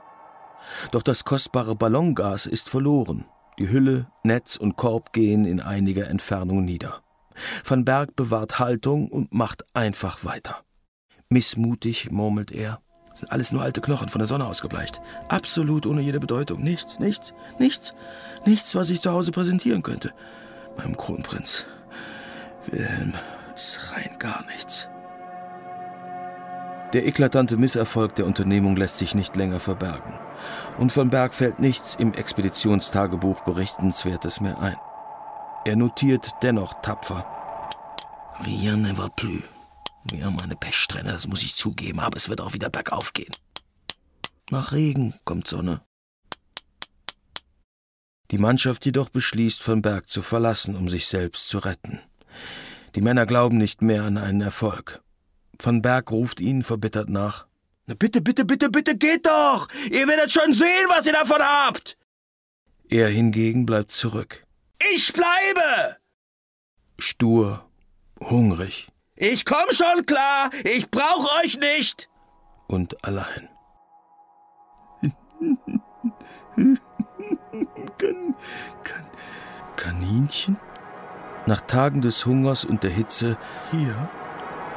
Doch das kostbare Ballongas ist verloren. Die Hülle, Netz und Korb gehen in einiger Entfernung nieder. Van Berg bewahrt Haltung und macht einfach weiter. Missmutig murmelt er. Sind alles nur alte Knochen von der Sonne ausgebleicht. Absolut ohne jede Bedeutung. Nichts, nichts, nichts, nichts, was ich zu Hause präsentieren könnte. Meinem Kronprinz. Wilhelm, ist rein gar nichts. Der eklatante Misserfolg der Unternehmung lässt sich nicht länger verbergen. Und von Berg fällt nichts im Expeditionstagebuch Berichtenswertes mehr ein. Er notiert dennoch tapfer. Rien ne va plus. Wir haben eine Pechsträhne, das muss ich zugeben, aber es wird auch wieder bergauf gehen. Nach Regen kommt Sonne. Die Mannschaft jedoch beschließt, von Berg zu verlassen, um sich selbst zu retten. Die Männer glauben nicht mehr an einen Erfolg. Van Berg ruft ihnen verbittert nach. Na bitte, bitte, bitte, bitte, geht doch! Ihr werdet schon sehen, was ihr davon habt! Er hingegen bleibt zurück. Ich bleibe! Stur, hungrig. Ich komm schon klar, ich brauch euch nicht! Und allein. [laughs] kan, kan, Kaninchen? Nach Tagen des Hungers und der Hitze hier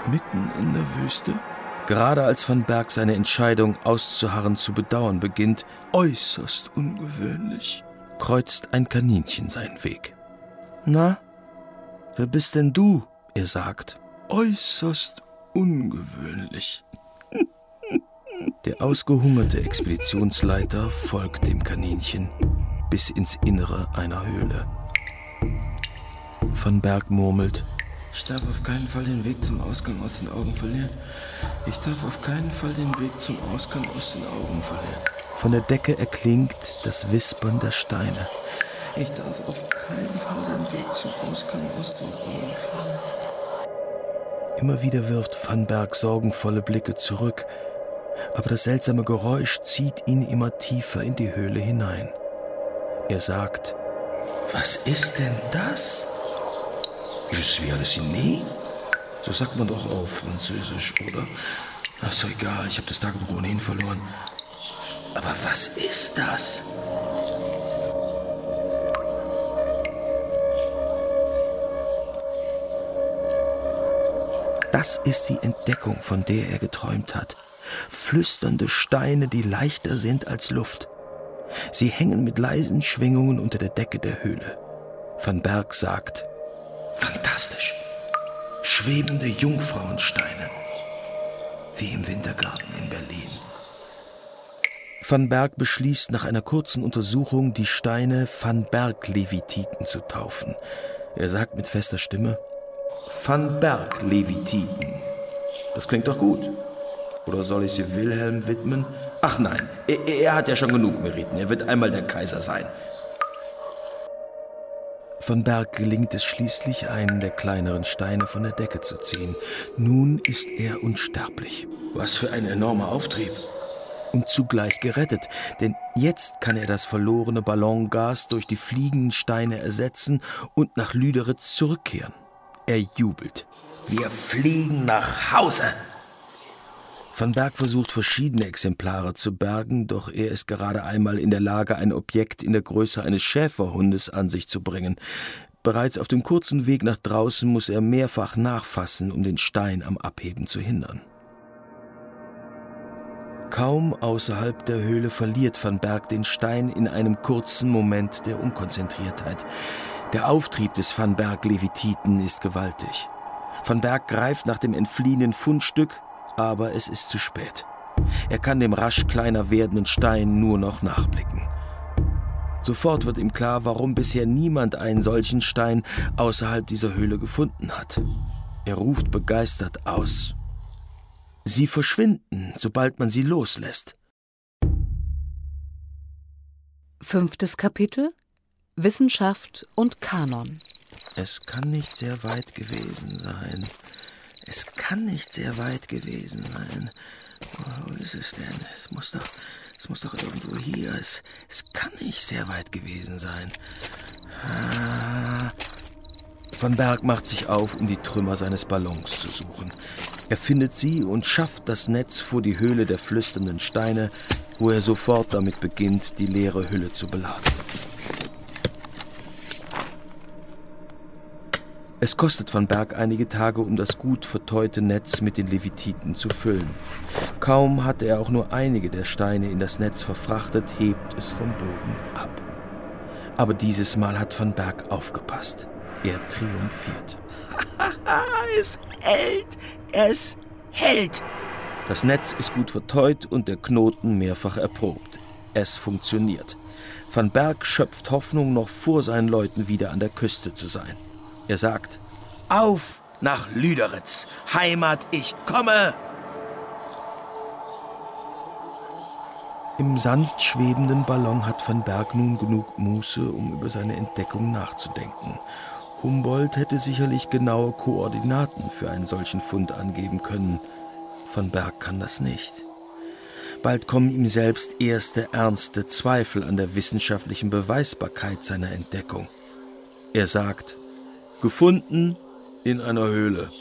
mitten in der Wüste? Gerade als Van Berg seine Entscheidung auszuharren zu bedauern beginnt, äußerst ungewöhnlich, kreuzt ein Kaninchen seinen Weg. Na, wer bist denn du? Er sagt. Äußerst ungewöhnlich. [laughs] Der ausgehungerte Expeditionsleiter folgt dem Kaninchen bis ins Innere einer Höhle. Van Berg murmelt,
ich darf auf keinen Fall den Weg zum Ausgang aus den Augen verlieren. Ich darf auf keinen Fall den Weg zum Ausgang aus den Augen verlieren.
Von der Decke erklingt das Wispern der Steine.
Ich darf auf keinen Fall den Weg zum Ausgang aus den Augen verlieren.
Immer wieder wirft Van Berg sorgenvolle Blicke zurück, aber das seltsame Geräusch zieht ihn immer tiefer in die Höhle hinein. Er sagt,
was ist denn das? Je suis halluciné? So sagt man doch auf Französisch, oder? Ach so, egal, ich habe das Tagebuch ohnehin verloren. Aber was ist das?
Das ist die Entdeckung, von der er geträumt hat. Flüsternde Steine, die leichter sind als Luft. Sie hängen mit leisen Schwingungen unter der Decke der Höhle. Van Berg sagt,
Fantastisch. Schwebende Jungfrauensteine. Wie im Wintergarten in Berlin.
Van Berg beschließt nach einer kurzen Untersuchung, die Steine Van Berg-Levititen zu taufen. Er sagt mit fester Stimme: Van Berg-Levititen. Das klingt doch gut. Oder soll ich sie Wilhelm widmen? Ach nein, er, er hat ja schon genug Meriten. Er wird einmal der Kaiser sein. Van Berg gelingt es schließlich, einen der kleineren Steine von der Decke zu ziehen. Nun ist er unsterblich.
Was für ein enormer Auftrieb.
Und zugleich gerettet, denn jetzt kann er das verlorene Ballongas durch die fliegenden Steine ersetzen und nach Lüderitz zurückkehren. Er jubelt.
Wir fliegen nach Hause!
Van Berg versucht verschiedene Exemplare zu bergen, doch er ist gerade einmal in der Lage, ein Objekt in der Größe eines Schäferhundes an sich zu bringen. Bereits auf dem kurzen Weg nach draußen muss er mehrfach nachfassen, um den Stein am Abheben zu hindern. Kaum außerhalb der Höhle verliert Van Berg den Stein in einem kurzen Moment der Unkonzentriertheit. Der Auftrieb des Van Berg Levititen ist gewaltig. Van Berg greift nach dem entfliehenen Fundstück, aber es ist zu spät. Er kann dem rasch kleiner werdenden Stein nur noch nachblicken. Sofort wird ihm klar, warum bisher niemand einen solchen Stein außerhalb dieser Höhle gefunden hat. Er ruft begeistert aus. Sie verschwinden, sobald man sie loslässt.
Fünftes Kapitel Wissenschaft und Kanon.
Es kann nicht sehr weit gewesen sein. Es kann nicht sehr weit gewesen sein. Wo ist es denn? Es muss doch, es muss doch irgendwo hier. Es, es kann nicht sehr weit gewesen sein. Van Berg macht sich auf, um die Trümmer seines Ballons zu suchen. Er findet sie und schafft das Netz vor die Höhle der flüsternden Steine, wo er sofort damit beginnt, die leere Hülle zu beladen. Es kostet Van Berg einige Tage, um das gut verteute Netz mit den Levititen zu füllen. Kaum hatte er auch nur einige der Steine in das Netz verfrachtet, hebt es vom Boden ab. Aber dieses Mal hat Van Berg aufgepasst. Er triumphiert. [laughs]
es hält! Es hält!
Das Netz ist gut verteut und der Knoten mehrfach erprobt. Es funktioniert. Van Berg schöpft Hoffnung, noch vor seinen Leuten wieder an der Küste zu sein. Er sagt,
Auf nach Lüderitz, Heimat, ich komme!
Im sanft schwebenden Ballon hat van Berg nun genug Muße, um über seine Entdeckung nachzudenken. Humboldt hätte sicherlich genaue Koordinaten für einen solchen Fund angeben können. Van Berg kann das nicht. Bald kommen ihm selbst erste ernste Zweifel an der wissenschaftlichen Beweisbarkeit seiner Entdeckung. Er sagt, Gefunden in einer Höhle,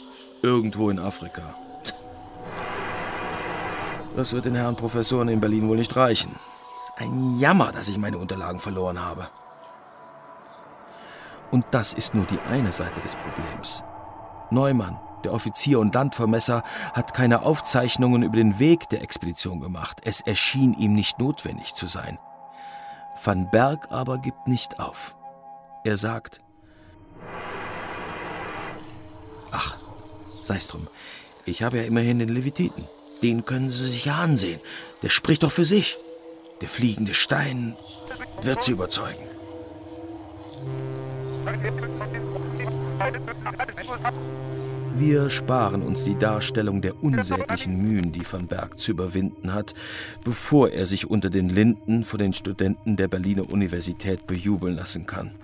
irgendwo in Afrika. Das wird den Herren Professoren in Berlin wohl nicht reichen. Es ist ein Jammer, dass ich meine Unterlagen verloren habe. Und das ist nur die eine Seite des Problems. Neumann, der Offizier und Landvermesser, hat keine Aufzeichnungen über den Weg der Expedition gemacht. Es erschien ihm nicht notwendig zu sein. Van Berg aber gibt nicht auf. Er sagt, Ach, sei's drum. Ich habe ja immerhin den Levititen. Den können Sie sich ja ansehen. Der spricht doch für sich. Der fliegende Stein wird Sie überzeugen. Wir sparen uns die Darstellung der unsäglichen Mühen, die van Berg zu überwinden hat, bevor er sich unter den Linden von den Studenten der Berliner Universität bejubeln lassen kann.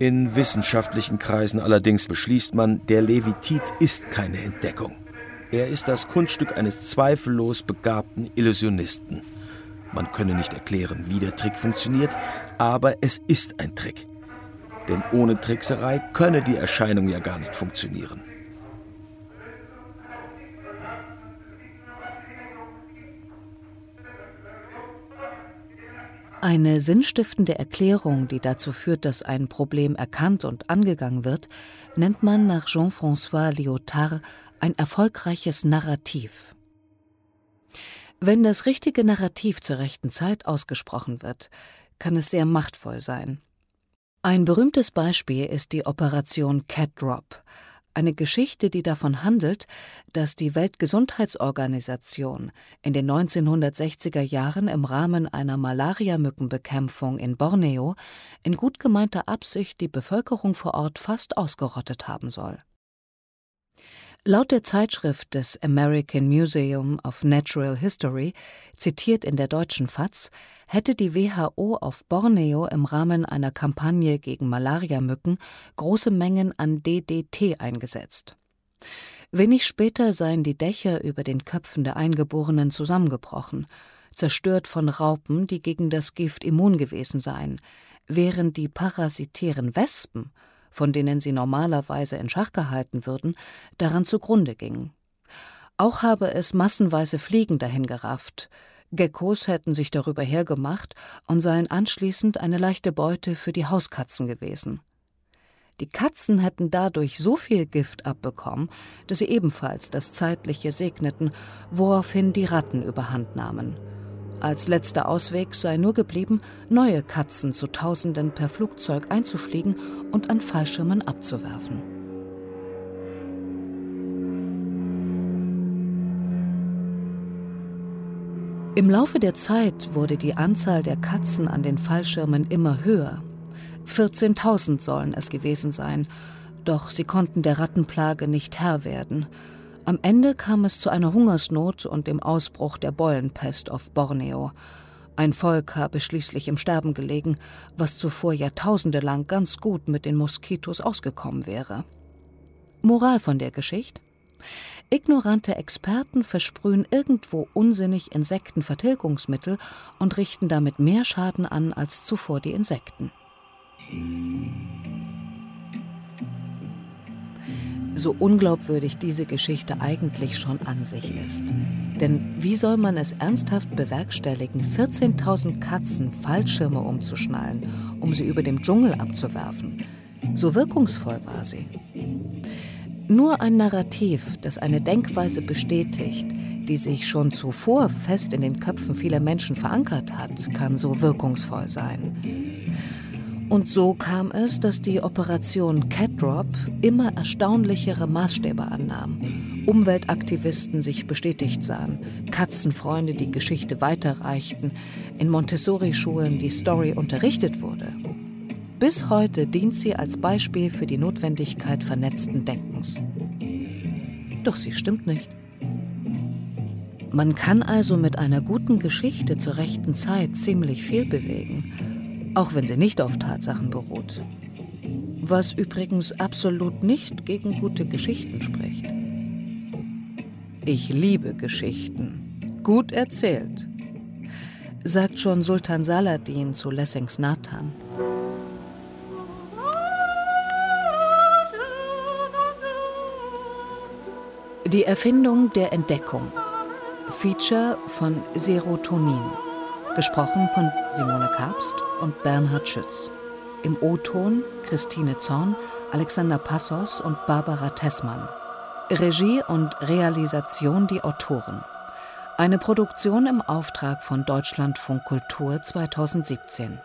In wissenschaftlichen Kreisen allerdings beschließt man, der Levitit ist keine Entdeckung. Er ist das Kunststück eines zweifellos begabten Illusionisten. Man könne nicht erklären, wie der Trick funktioniert, aber es ist ein Trick. Denn ohne Trickserei könne die Erscheinung ja gar nicht funktionieren.
Eine sinnstiftende Erklärung, die dazu führt, dass ein Problem erkannt und angegangen wird, nennt man nach Jean-François Lyotard ein erfolgreiches Narrativ. Wenn das richtige Narrativ zur rechten Zeit ausgesprochen wird, kann es sehr machtvoll sein. Ein berühmtes Beispiel ist die Operation Cat Drop, eine Geschichte, die davon handelt, dass die Weltgesundheitsorganisation in den 1960er Jahren im Rahmen einer Malariamückenbekämpfung in Borneo in gut gemeinter Absicht die Bevölkerung vor Ort fast ausgerottet haben soll. Laut der Zeitschrift des American Museum of Natural History, zitiert in der deutschen FAZ, hätte die WHO auf Borneo im Rahmen einer Kampagne gegen Malariamücken große Mengen an DDT eingesetzt. Wenig später seien die Dächer über den Köpfen der Eingeborenen zusammengebrochen, zerstört von Raupen, die gegen das Gift immun gewesen seien, während die parasitären Wespen von denen sie normalerweise in Schach gehalten würden, daran zugrunde gingen. Auch habe es massenweise Fliegen dahingerafft. Geckos hätten sich darüber hergemacht und seien anschließend eine leichte Beute für die Hauskatzen gewesen. Die Katzen hätten dadurch so viel Gift abbekommen, dass sie ebenfalls das Zeitliche segneten, woraufhin die Ratten überhand nahmen. Als letzter Ausweg sei nur geblieben, neue Katzen zu Tausenden per Flugzeug einzufliegen und an Fallschirmen abzuwerfen. Im Laufe der Zeit wurde die Anzahl der Katzen an den Fallschirmen immer höher. 14.000 sollen es gewesen sein, doch sie konnten der Rattenplage nicht Herr werden am Ende kam es zu einer Hungersnot und dem Ausbruch der Beulenpest auf Borneo. Ein Volk habe schließlich im Sterben gelegen, was zuvor jahrtausendelang ganz gut mit den Moskitos ausgekommen wäre. Moral von der Geschichte? Ignorante Experten versprühen irgendwo unsinnig Insektenvertilgungsmittel und richten damit mehr Schaden an als zuvor die Insekten. So unglaubwürdig diese Geschichte eigentlich schon an sich ist. Denn wie soll man es ernsthaft bewerkstelligen, 14.000 Katzen Fallschirme umzuschnallen, um sie über dem Dschungel abzuwerfen? So wirkungsvoll war sie. Nur ein Narrativ, das eine Denkweise bestätigt, die sich schon zuvor fest in den Köpfen vieler Menschen verankert hat, kann so wirkungsvoll sein. Und so kam es, dass die Operation Cat Drop immer erstaunlichere Maßstäbe annahm. Umweltaktivisten sich bestätigt sahen, Katzenfreunde die Geschichte weiterreichten, in Montessori-Schulen die Story unterrichtet wurde. Bis heute dient sie als Beispiel für die Notwendigkeit vernetzten Denkens. Doch sie stimmt nicht. Man kann also mit einer guten Geschichte zur rechten Zeit ziemlich viel bewegen, auch wenn sie nicht auf Tatsachen beruht. Was übrigens absolut nicht gegen gute Geschichten spricht. Ich liebe Geschichten, gut erzählt, sagt schon Sultan Saladin zu Lessings Nathan. Die Erfindung der Entdeckung. Feature von Serotonin. Gesprochen von Simone Kabst und Bernhard Schütz. Im O-Ton Christine Zorn, Alexander Passos und Barbara Tessmann. Regie und Realisation die Autoren. Eine Produktion im Auftrag von Deutschlandfunk Kultur 2017.